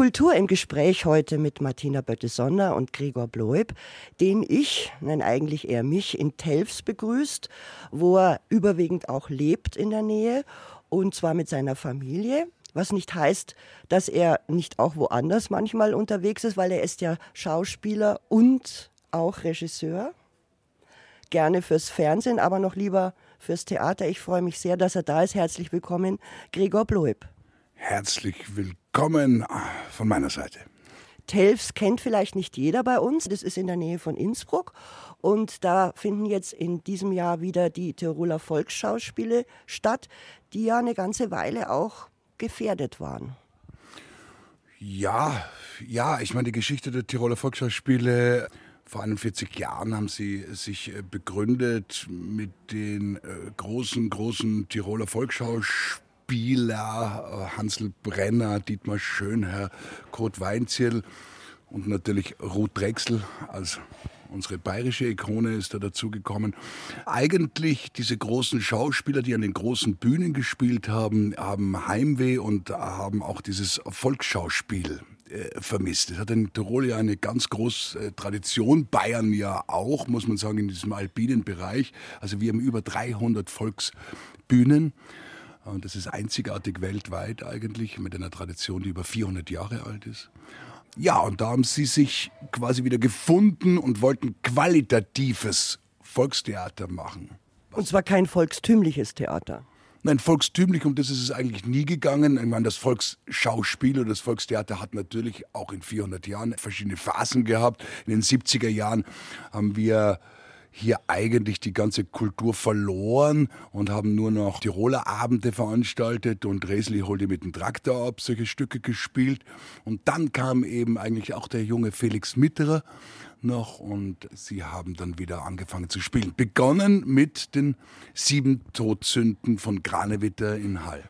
Kultur im Gespräch heute mit Martina Bötte-Sonner und Gregor Bloib, den ich, nein eigentlich eher mich, in Telfs begrüßt, wo er überwiegend auch lebt in der Nähe und zwar mit seiner Familie. Was nicht heißt, dass er nicht auch woanders manchmal unterwegs ist, weil er ist ja Schauspieler und auch Regisseur. Gerne fürs Fernsehen, aber noch lieber fürs Theater. Ich freue mich sehr, dass er da ist. Herzlich willkommen, Gregor Bloib. Herzlich willkommen von meiner Seite. Telfs kennt vielleicht nicht jeder bei uns. Das ist in der Nähe von Innsbruck. Und da finden jetzt in diesem Jahr wieder die Tiroler Volksschauspiele statt, die ja eine ganze Weile auch gefährdet waren. Ja, ja, ich meine, die Geschichte der Tiroler Volksschauspiele vor 41 Jahren haben sie sich äh, begründet mit den äh, großen, großen Tiroler Volksschauspieler, äh, Hansel Brenner, Dietmar Schönherr, Kurt Weinzierl und natürlich Ruth Drechsel als unsere bayerische Ikone ist da dazugekommen. Eigentlich diese großen Schauspieler, die an den großen Bühnen gespielt haben, haben Heimweh und haben auch dieses Volksschauspiel äh, vermisst. Es hat in Tirol ja eine ganz große äh, Tradition, Bayern ja auch, muss man sagen, in diesem alpinen Bereich. Also wir haben über 300 Volksbühnen. Und das ist einzigartig weltweit eigentlich, mit einer Tradition, die über 400 Jahre alt ist. Ja, und da haben sie sich quasi wieder gefunden und wollten qualitatives Volkstheater machen. Und zwar kein volkstümliches Theater. Nein, volkstümlich, um das ist es eigentlich nie gegangen. Ich meine, das Volksschauspiel oder das Volkstheater hat natürlich auch in 400 Jahren verschiedene Phasen gehabt. In den 70er Jahren haben wir hier eigentlich die ganze Kultur verloren und haben nur noch Tiroler Abende veranstaltet und Resli holte mit dem Traktor ab, solche Stücke gespielt. Und dann kam eben eigentlich auch der junge Felix Mitterer noch und sie haben dann wieder angefangen zu spielen. Begonnen mit den sieben Todsünden von Granewitter in Hall.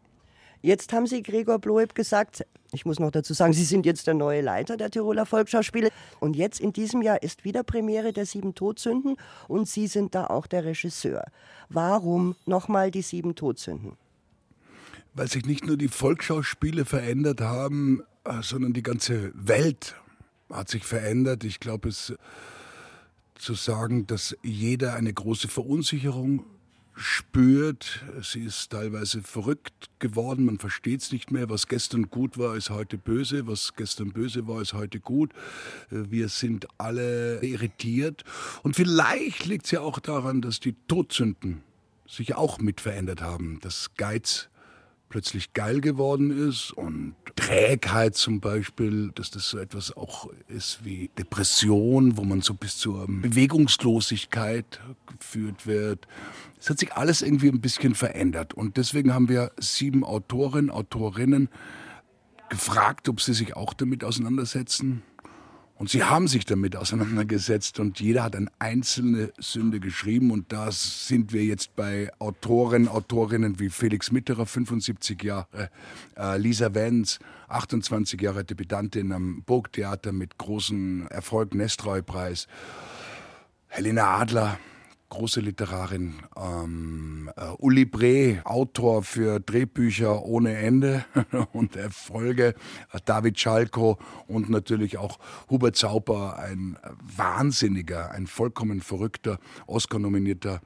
Jetzt haben Sie Gregor Bloeb gesagt, ich muss noch dazu sagen, Sie sind jetzt der neue Leiter der Tiroler Volksschauspiele. Und jetzt in diesem Jahr ist wieder Premiere der Sieben Todsünden und Sie sind da auch der Regisseur. Warum nochmal die Sieben Todsünden? Weil sich nicht nur die Volksschauspiele verändert haben, äh, sondern die ganze Welt hat sich verändert. Ich glaube, es zu sagen, dass jeder eine große Verunsicherung spürt. Sie ist teilweise verrückt geworden. Man versteht es nicht mehr. Was gestern gut war, ist heute böse. Was gestern böse war, ist heute gut. Wir sind alle irritiert. Und vielleicht liegt es ja auch daran, dass die Todsünden sich auch mit verändert haben. Das Geiz plötzlich geil geworden ist und Trägheit zum Beispiel, dass das so etwas auch ist wie Depression, wo man so bis zur Bewegungslosigkeit geführt wird. Es hat sich alles irgendwie ein bisschen verändert und deswegen haben wir sieben Autorinnen, Autorinnen gefragt, ob sie sich auch damit auseinandersetzen und sie haben sich damit auseinandergesetzt und jeder hat eine einzelne Sünde geschrieben. Und da sind wir jetzt bei Autoren, Autorinnen wie Felix Mitterer, 75 Jahre, äh, Lisa Wenz, 28 Jahre Debütantin am Burgtheater mit großem Erfolg, Nestreu-Preis. Helena Adler, große Literarin. Ähm, äh, Uli Bre, Autor für Drehbücher ohne Ende und Erfolge. Äh, David Schalko und natürlich auch Hubert Zauber, ein wahnsinniger, ein vollkommen verrückter, Oscar-nominierter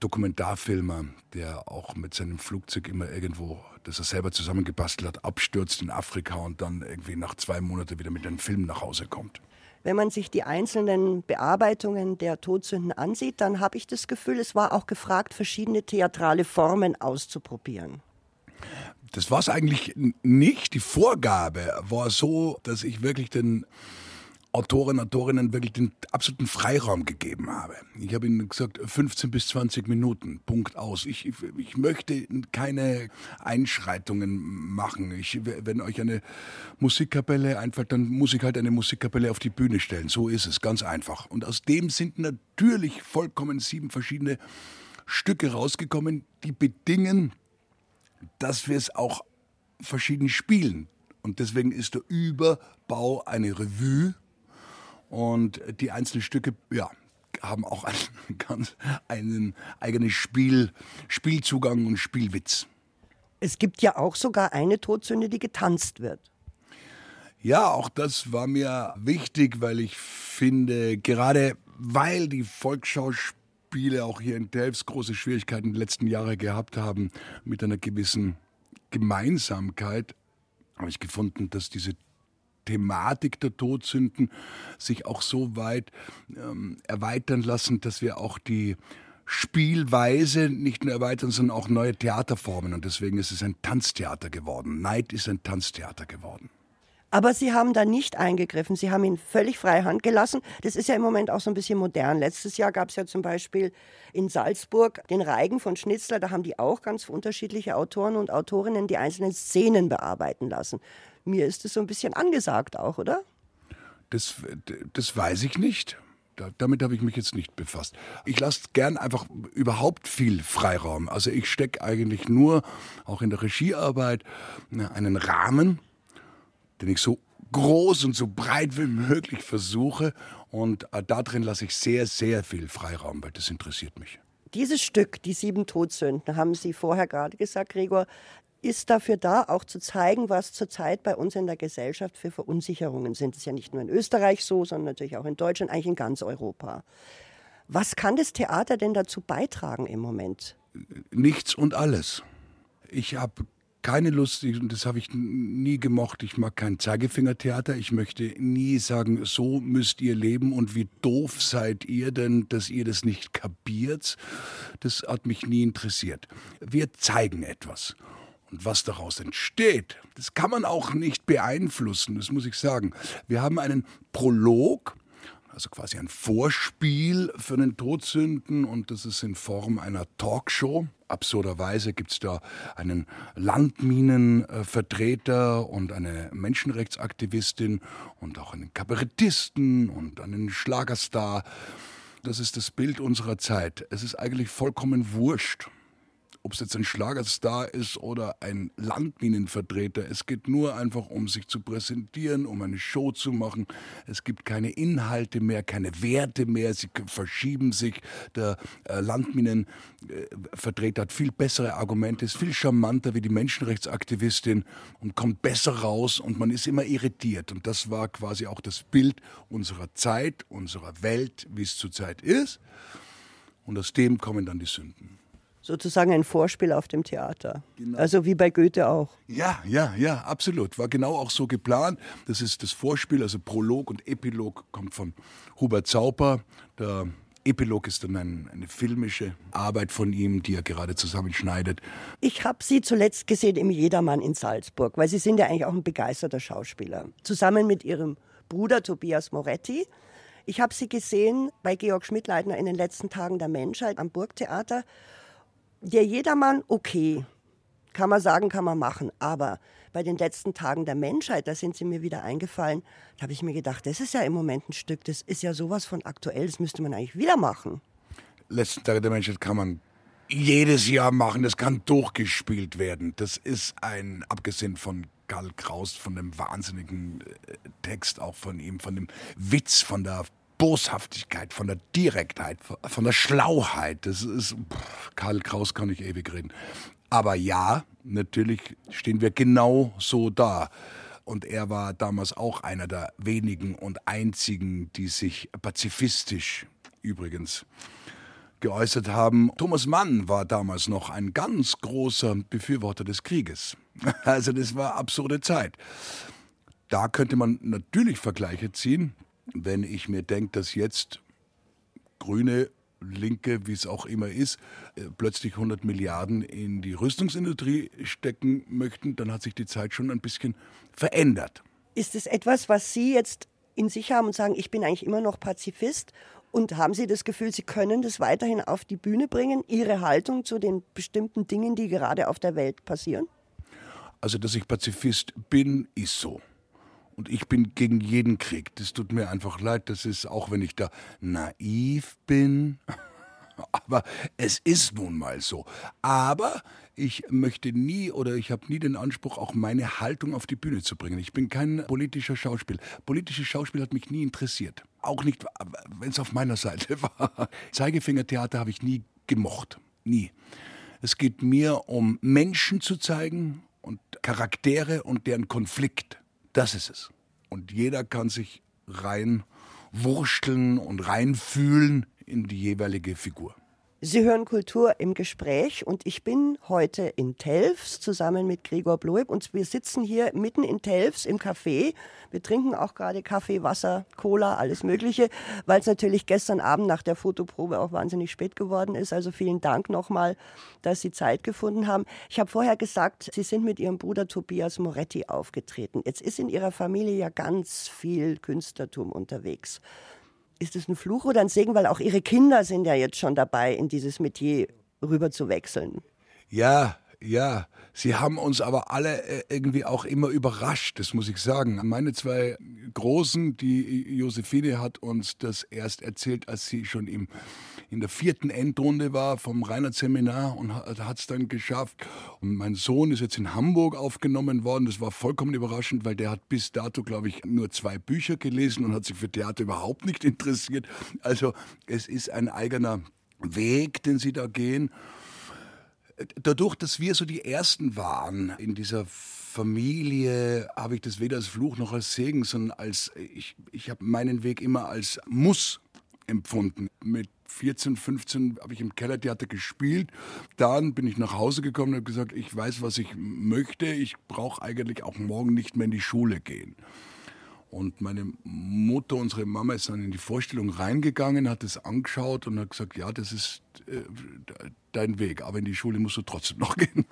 Dokumentarfilmer, der auch mit seinem Flugzeug immer irgendwo, das er selber zusammengebastelt hat, abstürzt in Afrika und dann irgendwie nach zwei Monaten wieder mit einem Film nach Hause kommt wenn man sich die einzelnen Bearbeitungen der Todsünden ansieht, dann habe ich das Gefühl, es war auch gefragt, verschiedene theatrale Formen auszuprobieren. Das war es eigentlich nicht. Die Vorgabe war so, dass ich wirklich den Autoren, Autorinnen wirklich den absoluten Freiraum gegeben habe. Ich habe ihnen gesagt, 15 bis 20 Minuten, Punkt aus. Ich, ich möchte keine Einschreitungen machen. Ich, wenn euch eine Musikkapelle einfällt, dann muss ich halt eine Musikkapelle auf die Bühne stellen. So ist es, ganz einfach. Und aus dem sind natürlich vollkommen sieben verschiedene Stücke rausgekommen, die bedingen, dass wir es auch verschieden spielen. Und deswegen ist der Überbau eine Revue und die einzelnen Stücke, ja, haben auch einen ganz einen eigenen Spiel, Spielzugang und Spielwitz. Es gibt ja auch sogar eine Todsünde, die getanzt wird. Ja, auch das war mir wichtig, weil ich finde, gerade weil die Volksschauspiele auch hier in Delfs große Schwierigkeiten die letzten Jahre gehabt haben mit einer gewissen Gemeinsamkeit, habe ich gefunden, dass diese Thematik der Todsünden sich auch so weit ähm, erweitern lassen, dass wir auch die Spielweise nicht nur erweitern, sondern auch neue Theaterformen. Und deswegen ist es ein Tanztheater geworden. Neid ist ein Tanztheater geworden. Aber Sie haben da nicht eingegriffen. Sie haben ihn völlig freie Hand gelassen. Das ist ja im Moment auch so ein bisschen modern. Letztes Jahr gab es ja zum Beispiel in Salzburg den Reigen von Schnitzler. Da haben die auch ganz unterschiedliche Autoren und Autorinnen die einzelnen Szenen bearbeiten lassen. Mir ist das so ein bisschen angesagt auch, oder? Das, das weiß ich nicht. Da, damit habe ich mich jetzt nicht befasst. Ich lasse gern einfach überhaupt viel Freiraum. Also ich stecke eigentlich nur, auch in der Regiearbeit, einen Rahmen, den ich so groß und so breit wie möglich versuche. Und äh, da drin lasse ich sehr, sehr viel Freiraum, weil das interessiert mich. Dieses Stück, die sieben Todsünden, haben Sie vorher gerade gesagt, Gregor, ist dafür da, auch zu zeigen, was zurzeit bei uns in der Gesellschaft für Verunsicherungen sind. Das ist ja nicht nur in Österreich so, sondern natürlich auch in Deutschland, eigentlich in ganz Europa. Was kann das Theater denn dazu beitragen im Moment? Nichts und alles. Ich habe keine Lust, und das habe ich nie gemocht, ich mag kein Zeigefingertheater. Ich möchte nie sagen, so müsst ihr leben und wie doof seid ihr denn, dass ihr das nicht kapiert. Das hat mich nie interessiert. Wir zeigen etwas. Und was daraus entsteht, das kann man auch nicht beeinflussen, das muss ich sagen. Wir haben einen Prolog, also quasi ein Vorspiel für den Todsünden und das ist in Form einer Talkshow. Absurderweise gibt es da einen Landminenvertreter und eine Menschenrechtsaktivistin und auch einen Kabarettisten und einen Schlagerstar. Das ist das Bild unserer Zeit. Es ist eigentlich vollkommen wurscht, ob es jetzt ein Schlagerstar ist oder ein Landminenvertreter. Es geht nur einfach um sich zu präsentieren, um eine Show zu machen. Es gibt keine Inhalte mehr, keine Werte mehr. Sie verschieben sich. Der äh, Landminenvertreter hat viel bessere Argumente, ist viel charmanter wie die Menschenrechtsaktivistin und kommt besser raus und man ist immer irritiert. Und das war quasi auch das Bild unserer Zeit, unserer Welt, wie es zurzeit ist. Und aus dem kommen dann die Sünden sozusagen ein Vorspiel auf dem Theater. Genau. Also wie bei Goethe auch. Ja, ja, ja, absolut. War genau auch so geplant. Das ist das Vorspiel, also Prolog und Epilog kommt von Hubert Zauper. Der Epilog ist dann ein, eine filmische Arbeit von ihm, die er gerade zusammenschneidet. Ich habe Sie zuletzt gesehen im Jedermann in Salzburg, weil Sie sind ja eigentlich auch ein begeisterter Schauspieler. Zusammen mit Ihrem Bruder Tobias Moretti. Ich habe Sie gesehen bei Georg Schmidleitner in den letzten Tagen der Menschheit am Burgtheater der Jedermann, okay, kann man sagen, kann man machen. Aber bei den letzten Tagen der Menschheit, da sind sie mir wieder eingefallen, da habe ich mir gedacht, das ist ja im Moment ein Stück, das ist ja sowas von aktuell, das müsste man eigentlich wieder machen. Letzten Tage der Menschheit kann man jedes Jahr machen, das kann durchgespielt werden. Das ist ein, abgesehen von Karl Kraus, von dem wahnsinnigen äh, Text auch von ihm, von dem Witz, von der Boshaftigkeit, von der Direktheit, von der Schlauheit. Das ist, pff, Karl Kraus kann ich ewig reden. Aber ja, natürlich stehen wir genau so da. Und er war damals auch einer der wenigen und einzigen, die sich pazifistisch übrigens geäußert haben. Thomas Mann war damals noch ein ganz großer Befürworter des Krieges. Also das war absurde Zeit. Da könnte man natürlich Vergleiche ziehen wenn ich mir denke, dass jetzt Grüne, Linke, wie es auch immer ist, äh, plötzlich 100 Milliarden in die Rüstungsindustrie stecken möchten, dann hat sich die Zeit schon ein bisschen verändert. Ist es etwas, was Sie jetzt in sich haben und sagen, ich bin eigentlich immer noch Pazifist? Und haben Sie das Gefühl, Sie können das weiterhin auf die Bühne bringen, Ihre Haltung zu den bestimmten Dingen, die gerade auf der Welt passieren? Also, dass ich Pazifist bin, ist so. Und ich bin gegen jeden Krieg. Das tut mir einfach leid. Das ist, auch wenn ich da naiv bin. Aber es ist nun mal so. Aber ich möchte nie oder ich habe nie den Anspruch, auch meine Haltung auf die Bühne zu bringen. Ich bin kein politischer Schauspieler. Politisches Schauspiel hat mich nie interessiert. Auch nicht, wenn es auf meiner Seite war. Zeigefingertheater habe ich nie gemocht. Nie. Es geht mir um Menschen zu zeigen und Charaktere und deren Konflikt. Das ist es. und jeder kann sich rein wursteln und reinfühlen in die jeweilige Figur. Sie hören Kultur im Gespräch und ich bin heute in Telfs zusammen mit Gregor Bloeb und wir sitzen hier mitten in Telfs im Café. Wir trinken auch gerade Kaffee, Wasser, Cola, alles Mögliche, weil es natürlich gestern Abend nach der Fotoprobe auch wahnsinnig spät geworden ist. Also vielen Dank nochmal, dass Sie Zeit gefunden haben. Ich habe vorher gesagt, Sie sind mit Ihrem Bruder Tobias Moretti aufgetreten. Jetzt ist in Ihrer Familie ja ganz viel Künstlertum unterwegs. Ist es ein Fluch oder ein Segen, weil auch Ihre Kinder sind ja jetzt schon dabei, in dieses Metier rüber zu wechseln? Ja, ja, sie haben uns aber alle äh, irgendwie auch immer überrascht, das muss ich sagen. Meine zwei Großen, die Josephine hat uns das erst erzählt, als sie schon im, in der vierten Endrunde war vom Reinhardt-Seminar und hat es dann geschafft. Und mein Sohn ist jetzt in Hamburg aufgenommen worden. Das war vollkommen überraschend, weil der hat bis dato, glaube ich, nur zwei Bücher gelesen und hat sich für Theater überhaupt nicht interessiert. Also es ist ein eigener Weg, den sie da gehen dadurch, dass wir so die Ersten waren in dieser Familie, habe ich das weder als Fluch noch als Segen, sondern als, ich, ich habe meinen Weg immer als Muss empfunden. Mit 14, 15 habe ich im Kellertheater gespielt. Dann bin ich nach Hause gekommen und habe gesagt, ich weiß, was ich möchte. Ich brauche eigentlich auch morgen nicht mehr in die Schule gehen. Und meine Mutter, unsere Mama, ist dann in die Vorstellung reingegangen, hat es angeschaut und hat gesagt, ja, das ist äh, dein Weg, aber in die Schule musst du trotzdem noch gehen.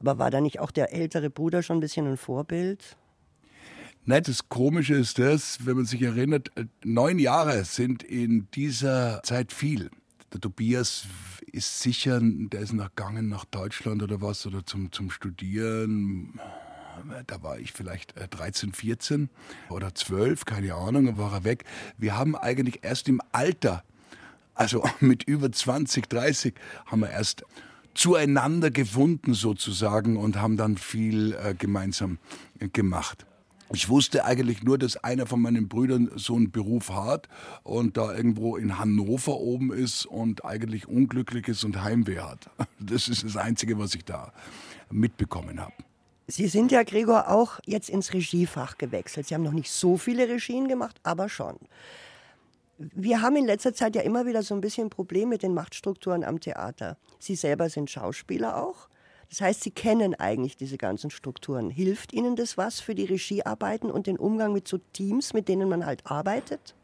aber war da nicht auch der ältere Bruder schon ein bisschen ein Vorbild? Nein, das Komische ist das, wenn man sich erinnert, äh, neun Jahre sind in dieser Zeit viel. Der Tobias ist sicher, der ist nachgegangen nach Deutschland oder was, oder zum, zum Studieren da war ich vielleicht 13, äh, 14 oder 12, keine Ahnung, war er weg. Wir haben eigentlich erst im Alter, also mit über 20, 30, haben wir erst zueinander gefunden sozusagen und haben dann viel äh, gemeinsam gemacht. Ich wusste eigentlich nur, dass einer von meinen Brüdern so einen Beruf hat und da irgendwo in Hannover oben ist und eigentlich unglücklich ist und Heimweh hat. Das ist das Einzige, was ich da mitbekommen habe. Sie sind ja, Gregor, auch jetzt ins Regiefach gewechselt. Sie haben noch nicht so viele Regien gemacht, aber schon. Wir haben in letzter Zeit ja immer wieder so ein bisschen ein Problem mit den Machtstrukturen am Theater. Sie selber sind Schauspieler auch. Das heißt, Sie kennen eigentlich diese ganzen Strukturen. Hilft Ihnen das was für die Regiearbeiten und den Umgang mit so Teams, mit denen man halt arbeitet?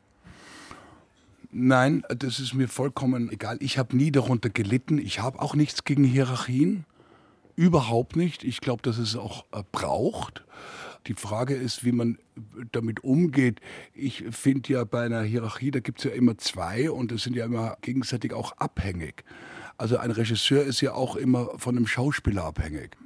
Nein, das ist mir vollkommen egal. Ich habe nie darunter gelitten. Ich habe auch nichts gegen Hierarchien. Überhaupt nicht. Ich glaube, dass es auch äh, braucht. Die Frage ist, wie man damit umgeht. Ich finde ja bei einer Hierarchie, da gibt es ja immer zwei und es sind ja immer gegenseitig auch abhängig. Also ein Regisseur ist ja auch immer von einem Schauspieler abhängig.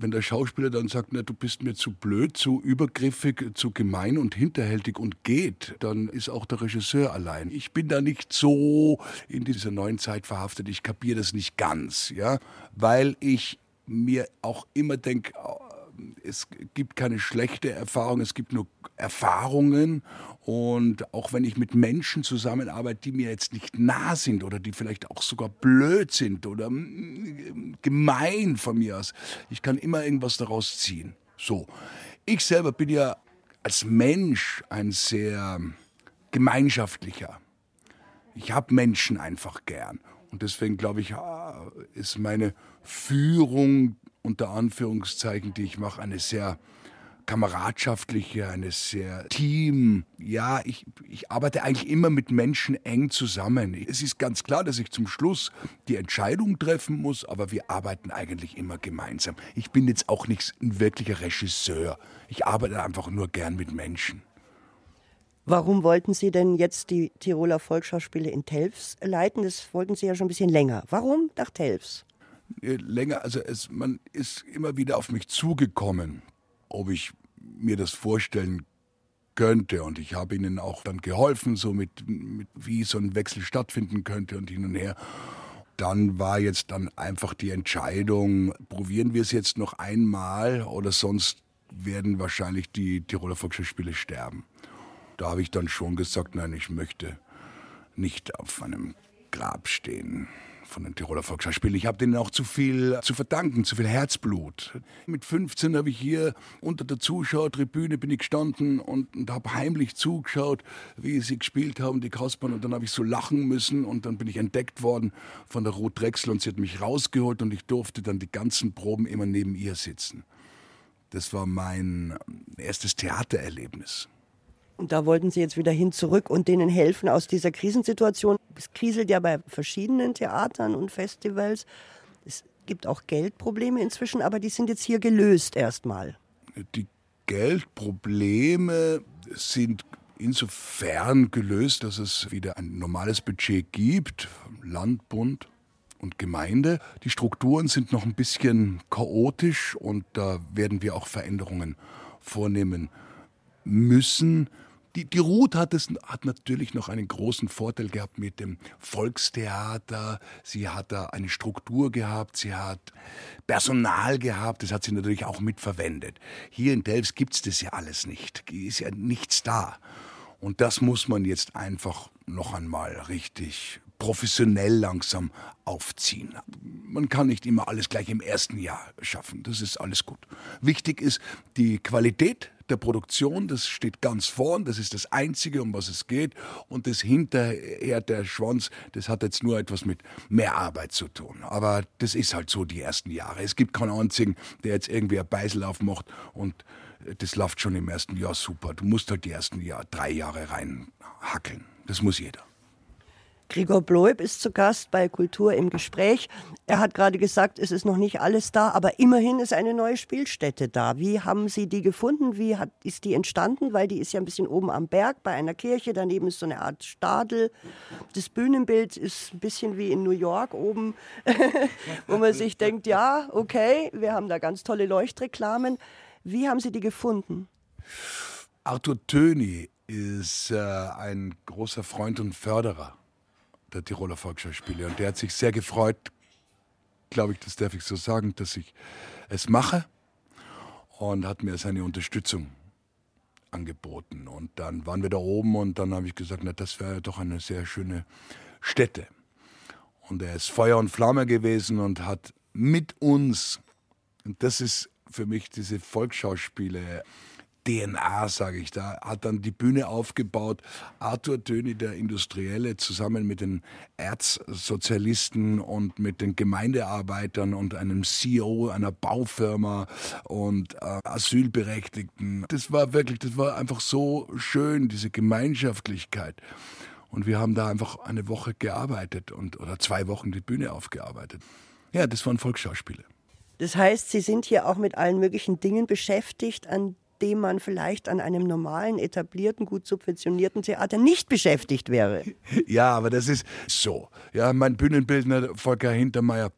Wenn der Schauspieler dann sagt, na, du bist mir zu blöd, zu übergriffig, zu gemein und hinterhältig und geht, dann ist auch der Regisseur allein. Ich bin da nicht so in dieser neuen Zeit verhaftet. Ich kapiere das nicht ganz, ja, weil ich mir auch immer denke, es gibt keine schlechte Erfahrung, es gibt nur Erfahrungen. Und auch wenn ich mit Menschen zusammenarbeite, die mir jetzt nicht nah sind oder die vielleicht auch sogar blöd sind oder mm, gemein von mir aus, ich kann immer irgendwas daraus ziehen. So. Ich selber bin ja als Mensch ein sehr gemeinschaftlicher. Ich habe Menschen einfach gern. Und deswegen glaube ich, ah, ist meine Führung unter Anführungszeichen, die ich mache, eine sehr kameradschaftliche, eine sehr Team. Ja, ich, ich arbeite eigentlich immer mit Menschen eng zusammen. Es ist ganz klar, dass ich zum Schluss die Entscheidung treffen muss, aber wir arbeiten eigentlich immer gemeinsam. Ich bin jetzt auch nicht ein wirklicher Regisseur. Ich arbeite einfach nur gern mit Menschen. Warum wollten Sie denn jetzt die Tiroler Volksschauspiele in Telfs leiten? Das wollten Sie ja schon ein bisschen länger. Warum nach Telfs? Äh, länger, also es, man ist immer wieder auf mich zugekommen, ob ich mir das vorstellen könnte. Und ich habe ihnen auch dann geholfen, so mit, mit wie so ein Wechsel stattfinden könnte und hin und her. Dann war jetzt dann einfach die Entscheidung, probieren wir es jetzt noch einmal oder sonst werden wahrscheinlich die Tiroler Volksschauspiele sterben da habe ich dann schon gesagt, nein, ich möchte nicht auf einem Grab stehen von den Tiroler Volksschauspielen. Ich habe denen auch zu viel zu verdanken, zu viel Herzblut. Mit 15 habe ich hier unter der Zuschauertribüne bin ich gestanden und, und habe heimlich zugeschaut, wie sie gespielt haben, die Kaspern. Und dann habe ich so lachen müssen und dann bin ich entdeckt worden von der Ruth Drechsel und sie hat mich rausgeholt und ich durfte dann die ganzen Proben immer neben ihr sitzen. Das war mein erstes Theatererlebnis. Und da wollten Sie jetzt wieder hin zurück und denen helfen aus dieser Krisensituation. Es kriselt ja bei verschiedenen Theatern und Festivals. Es gibt auch Geldprobleme inzwischen, aber die sind jetzt hier gelöst erstmal. Die Geldprobleme sind insofern gelöst, dass es wieder ein normales Budget gibt, Land, Bund und Gemeinde. Die Strukturen sind noch ein bisschen chaotisch und da werden wir auch Veränderungen vornehmen müssen. Die, die Ruth hat, es, hat natürlich noch einen großen Vorteil gehabt mit dem Volkstheater. Sie hat da eine Struktur gehabt, sie hat Personal gehabt, das hat sie natürlich auch mitverwendet. Hier in Delfs gibt es das ja alles nicht, ist ja nichts da. Und das muss man jetzt einfach noch einmal richtig professionell langsam aufziehen. Man kann nicht immer alles gleich im ersten Jahr schaffen. Das ist alles gut. Wichtig ist die Qualität der Produktion, das steht ganz vorn, das ist das Einzige, um was es geht. Und das hinterher, der Schwanz, das hat jetzt nur etwas mit mehr Arbeit zu tun. Aber das ist halt so die ersten Jahre. Es gibt keinen einzigen, der jetzt irgendwie ein Beisel aufmacht und das läuft schon im ersten Jahr super. Du musst halt die ersten Jahr, drei Jahre reinhackeln. Das muss jeder. Gregor Bloib ist zu Gast bei Kultur im Gespräch. Er hat gerade gesagt, es ist noch nicht alles da, aber immerhin ist eine neue Spielstätte da. Wie haben Sie die gefunden? Wie hat, ist die entstanden? Weil die ist ja ein bisschen oben am Berg bei einer Kirche. Daneben ist so eine Art Stadel. Das Bühnenbild ist ein bisschen wie in New York oben, wo man sich denkt, ja, okay, wir haben da ganz tolle Leuchtreklamen. Wie haben Sie die gefunden? Arthur Töni ist äh, ein großer Freund und Förderer der Tiroler Volksschauspiele. Und der hat sich sehr gefreut, glaube ich, das darf ich so sagen, dass ich es mache und hat mir seine Unterstützung angeboten. Und dann waren wir da oben und dann habe ich gesagt, na, das wäre doch eine sehr schöne Stätte. Und er ist Feuer und Flamme gewesen und hat mit uns, und das ist für mich diese Volksschauspiele, DNA, sage ich da, hat dann die Bühne aufgebaut. Arthur Töni, der Industrielle, zusammen mit den Erzsozialisten und mit den Gemeindearbeitern und einem CEO einer Baufirma und äh, Asylberechtigten. Das war wirklich, das war einfach so schön, diese Gemeinschaftlichkeit. Und wir haben da einfach eine Woche gearbeitet und, oder zwei Wochen die Bühne aufgearbeitet. Ja, das waren Volksschauspiele. Das heißt, Sie sind hier auch mit allen möglichen Dingen beschäftigt, an dem man vielleicht an einem normalen, etablierten, gut subventionierten Theater nicht beschäftigt wäre. Ja, aber das ist so. Ja, mein Bühnenbildner Volker Hintermeier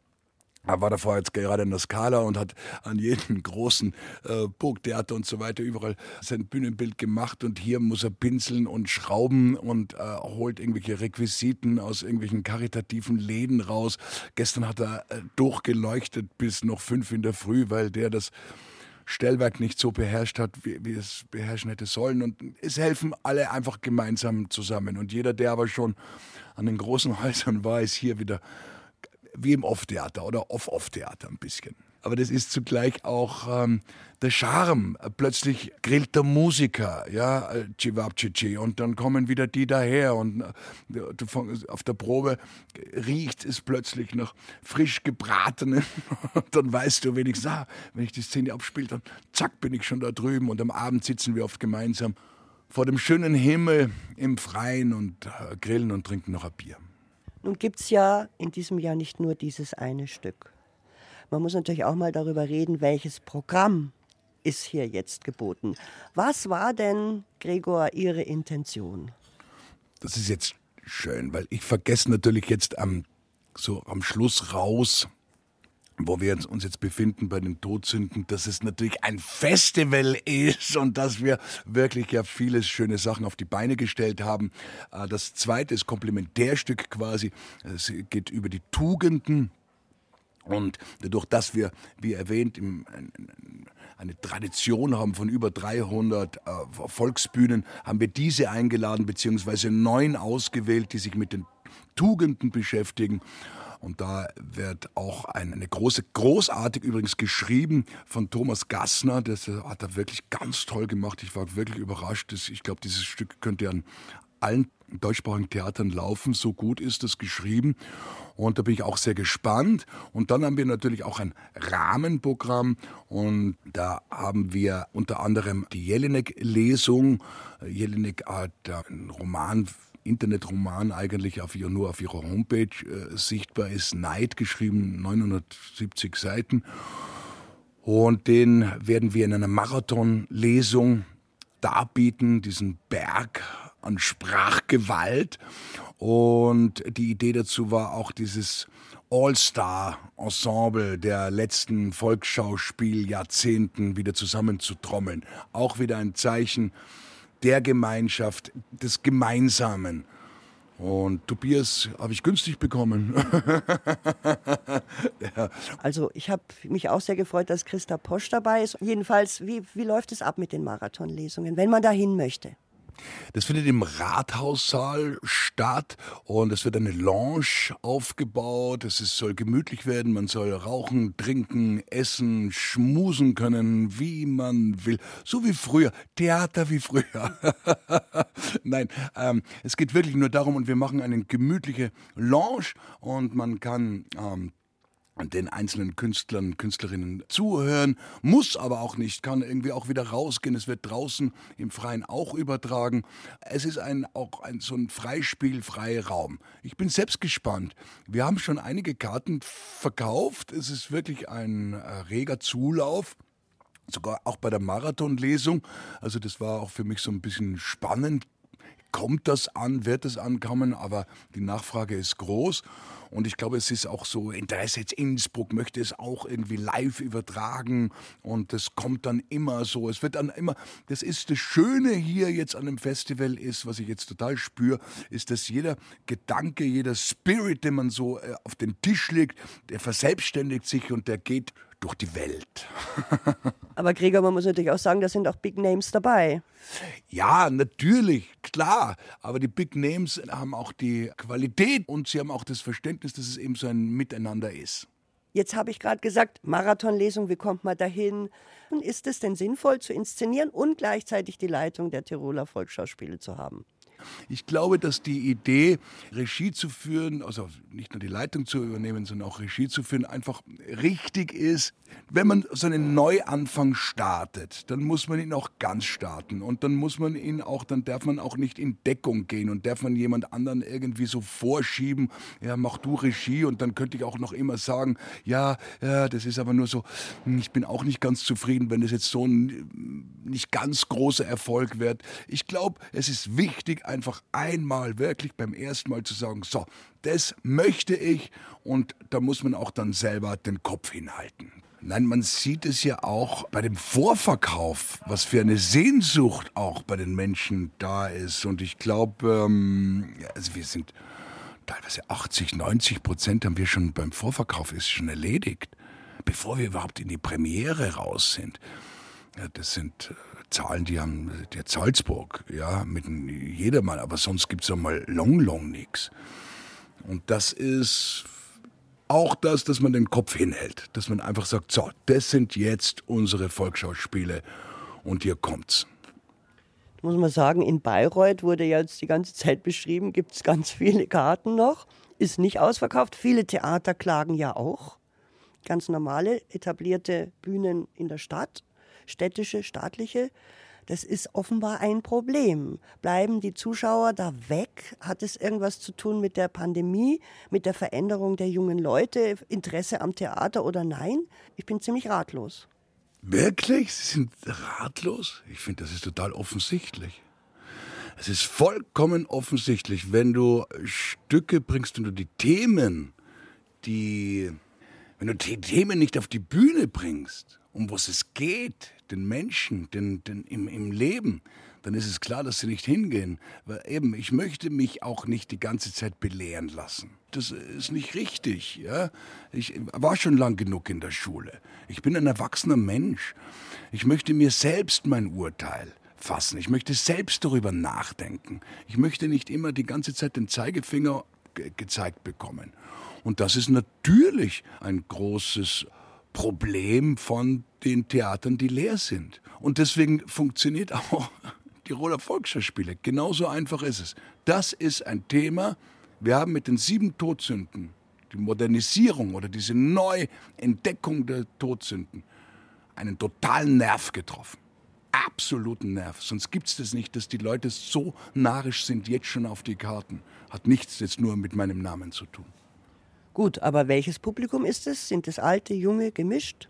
er war davor jetzt gerade in der Skala und hat an jedem großen äh, Burgtheater und so weiter überall sein Bühnenbild gemacht und hier muss er pinseln und schrauben und äh, holt irgendwelche Requisiten aus irgendwelchen karitativen Läden raus. Gestern hat er äh, durchgeleuchtet bis noch fünf in der Früh, weil der das Stellwerk nicht so beherrscht hat, wie, wie es beherrschen hätte sollen. Und es helfen alle einfach gemeinsam zusammen. Und jeder, der aber schon an den großen Häusern war, ist hier wieder wie im Off-Theater oder Off-Off-Theater ein bisschen aber das ist zugleich auch ähm, der Charme. Plötzlich grillt der Musiker, ja, Chivapchichi, und dann kommen wieder die daher und äh, auf der Probe riecht es plötzlich nach frisch gebratenen. dann weißt du wenigstens, ah, wenn ich die Szene abspiele, dann zack, bin ich schon da drüben und am Abend sitzen wir oft gemeinsam vor dem schönen Himmel im Freien und äh, grillen und trinken noch ein Bier. Nun gibt es ja in diesem Jahr nicht nur dieses eine Stück. Man muss natürlich auch mal darüber reden, welches Programm ist hier jetzt geboten. Was war denn, Gregor, Ihre Intention? Das ist jetzt schön, weil ich vergesse natürlich jetzt am, so am Schluss raus, wo wir uns jetzt befinden bei den Todsünden, dass es natürlich ein Festival ist und dass wir wirklich ja viele schöne Sachen auf die Beine gestellt haben. Äh, das zweite ist Komplementärstück quasi. Es geht über die Tugenden und dadurch, dass wir, wie erwähnt, eine Tradition haben von über 300 äh, Volksbühnen, haben wir diese eingeladen, beziehungsweise neun ausgewählt, die sich mit den Tugenden beschäftigen. Und da wird auch eine große, großartig übrigens geschrieben von Thomas Gassner. Das hat er wirklich ganz toll gemacht. Ich war wirklich überrascht. Ich glaube, dieses Stück könnte an allen deutschsprachigen Theatern laufen. So gut ist es geschrieben. Und da bin ich auch sehr gespannt. Und dann haben wir natürlich auch ein Rahmenprogramm. Und da haben wir unter anderem die Jelinek-Lesung. Jelinek hat einen Roman Internetroman eigentlich auf ihr, nur auf ihrer Homepage äh, sichtbar ist. Neid geschrieben, 970 Seiten. Und den werden wir in einer Marathonlesung darbieten, diesen Berg an Sprachgewalt. Und die Idee dazu war auch dieses All-Star-Ensemble der letzten Volksschauspieljahrzehnten wieder zusammenzutrommeln. Auch wieder ein Zeichen der Gemeinschaft, des Gemeinsamen. Und Tobias habe ich günstig bekommen. ja. Also ich habe mich auch sehr gefreut, dass Christa Posch dabei ist. Jedenfalls, wie, wie läuft es ab mit den Marathonlesungen, wenn man dahin möchte? Das findet im Rathaussaal statt und es wird eine Lounge aufgebaut. Es soll gemütlich werden, man soll rauchen, trinken, essen, schmusen können, wie man will. So wie früher. Theater wie früher. Nein, ähm, es geht wirklich nur darum und wir machen eine gemütliche Lounge und man kann ähm, den einzelnen Künstlern, Künstlerinnen zuhören, muss aber auch nicht, kann irgendwie auch wieder rausgehen. Es wird draußen im Freien auch übertragen. Es ist ein, auch ein, so ein Freispiel, freier Raum. Ich bin selbst gespannt. Wir haben schon einige Karten verkauft. Es ist wirklich ein äh, reger Zulauf sogar auch bei der Marathonlesung. Also das war auch für mich so ein bisschen spannend. Kommt das an, wird es ankommen, aber die Nachfrage ist groß. Und ich glaube, es ist auch so, Interesse jetzt Innsbruck möchte es auch irgendwie live übertragen. Und das kommt dann immer so. Es wird dann immer, das ist das Schöne hier jetzt an dem Festival ist, was ich jetzt total spüre, ist, dass jeder Gedanke, jeder Spirit, den man so äh, auf den Tisch legt, der verselbstständigt sich und der geht durch die Welt. Aber Gregor, man muss natürlich auch sagen, da sind auch Big Names dabei. Ja, natürlich, klar. Aber die Big Names haben auch die Qualität und sie haben auch das Verständnis, dass es eben so ein Miteinander ist. Jetzt habe ich gerade gesagt, Marathonlesung, wie kommt man dahin? Ist es denn sinnvoll zu inszenieren und gleichzeitig die Leitung der Tiroler Volksschauspiele zu haben? Ich glaube, dass die Idee, Regie zu führen, also nicht nur die Leitung zu übernehmen, sondern auch Regie zu führen, einfach richtig ist. Wenn man so einen Neuanfang startet, dann muss man ihn auch ganz starten und dann muss man ihn auch, dann darf man auch nicht in Deckung gehen und darf man jemand anderen irgendwie so vorschieben, ja, mach du Regie und dann könnte ich auch noch immer sagen, ja, ja, das ist aber nur so, hm, ich bin auch nicht ganz zufrieden, wenn das jetzt so ein nicht ganz großer Erfolg wird. Ich glaube, es ist wichtig, einfach einmal wirklich beim ersten Mal zu sagen, so, das möchte ich und da muss man auch dann selber den Kopf hinhalten. Nein, man sieht es ja auch bei dem Vorverkauf, was für eine Sehnsucht auch bei den Menschen da ist. Und ich glaube, ähm, also wir sind teilweise 80, 90 Prozent haben wir schon beim Vorverkauf ist schon erledigt, bevor wir überhaupt in die Premiere raus sind. Ja, das sind äh, Zahlen, die haben der Salzburg, ja, mit jedermann, aber sonst gibt es ja mal long, long nichts. Und das ist auch das, dass man den Kopf hinhält, dass man einfach sagt, so, das sind jetzt unsere Volksschauspiele und hier kommt's. Muss man sagen, in Bayreuth wurde jetzt die ganze Zeit beschrieben, gibt es ganz viele Karten noch, ist nicht ausverkauft. Viele Theater klagen ja auch. Ganz normale, etablierte Bühnen in der Stadt städtische, staatliche. Das ist offenbar ein Problem. Bleiben die Zuschauer da weg? Hat es irgendwas zu tun mit der Pandemie, mit der Veränderung der jungen Leute, Interesse am Theater oder nein? Ich bin ziemlich ratlos. Wirklich? Sie sind ratlos? Ich finde, das ist total offensichtlich. Es ist vollkommen offensichtlich, wenn du Stücke bringst und du die Themen, die, wenn du die Themen nicht auf die Bühne bringst, um was es geht, den Menschen, den, den, im, im Leben, dann ist es klar, dass sie nicht hingehen. Weil eben, ich möchte mich auch nicht die ganze Zeit belehren lassen. Das ist nicht richtig. Ja? Ich war schon lang genug in der Schule. Ich bin ein erwachsener Mensch. Ich möchte mir selbst mein Urteil fassen. Ich möchte selbst darüber nachdenken. Ich möchte nicht immer die ganze Zeit den Zeigefinger ge gezeigt bekommen. Und das ist natürlich ein großes Problem von den Theatern, die leer sind. Und deswegen funktioniert auch die Roller Volksschauspiele. Genauso einfach ist es. Das ist ein Thema. Wir haben mit den sieben Todsünden die Modernisierung oder diese Neuentdeckung der Todsünden einen totalen Nerv getroffen. Absoluten Nerv. Sonst gibt es das nicht, dass die Leute so narisch sind, jetzt schon auf die Karten. Hat nichts jetzt nur mit meinem Namen zu tun. Gut, aber welches Publikum ist es? Sind es alte, junge, gemischt?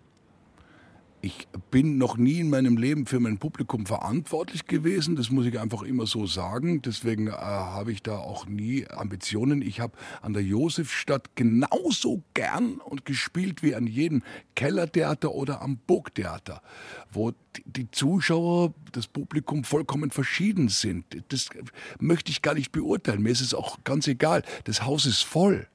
Ich bin noch nie in meinem Leben für mein Publikum verantwortlich gewesen. Das muss ich einfach immer so sagen. Deswegen äh, habe ich da auch nie Ambitionen. Ich habe an der Josefstadt genauso gern und gespielt wie an jedem Kellertheater oder am Burgtheater, wo die Zuschauer, das Publikum vollkommen verschieden sind. Das möchte ich gar nicht beurteilen. Mir ist es auch ganz egal. Das Haus ist voll.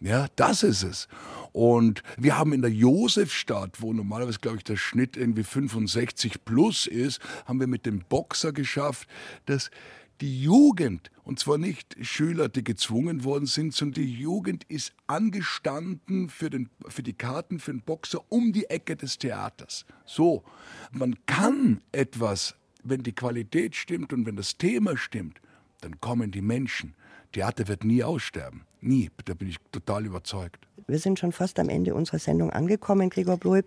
Ja, das ist es. Und wir haben in der Josefstadt, wo normalerweise, glaube ich, der Schnitt irgendwie 65 plus ist, haben wir mit dem Boxer geschafft, dass die Jugend, und zwar nicht Schüler, die gezwungen worden sind, sondern die Jugend ist angestanden für, den, für die Karten für den Boxer um die Ecke des Theaters. So, man kann etwas, wenn die Qualität stimmt und wenn das Thema stimmt, dann kommen die Menschen. Theater wird nie aussterben. Nie. Da bin ich total überzeugt. Wir sind schon fast am Ende unserer Sendung angekommen, Gregor Bloib.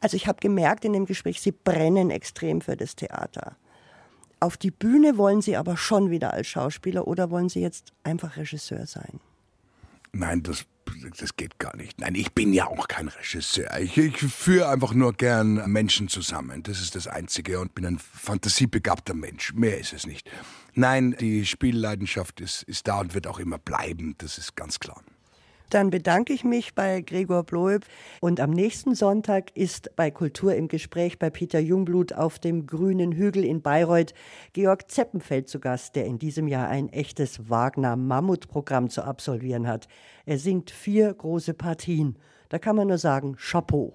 Also ich habe gemerkt in dem Gespräch, Sie brennen extrem für das Theater. Auf die Bühne wollen Sie aber schon wieder als Schauspieler oder wollen Sie jetzt einfach Regisseur sein? Nein, das, das geht gar nicht. Nein, ich bin ja auch kein Regisseur. Ich, ich führe einfach nur gern Menschen zusammen. Das ist das Einzige und bin ein fantasiebegabter Mensch. Mehr ist es nicht. Nein, die Spielleidenschaft ist, ist da und wird auch immer bleiben. Das ist ganz klar. Dann bedanke ich mich bei Gregor Bloeb. Und am nächsten Sonntag ist bei Kultur im Gespräch bei Peter Jungblut auf dem grünen Hügel in Bayreuth Georg Zeppenfeld zu Gast, der in diesem Jahr ein echtes Wagner-Mammutprogramm zu absolvieren hat. Er singt vier große Partien. Da kann man nur sagen, Chapeau.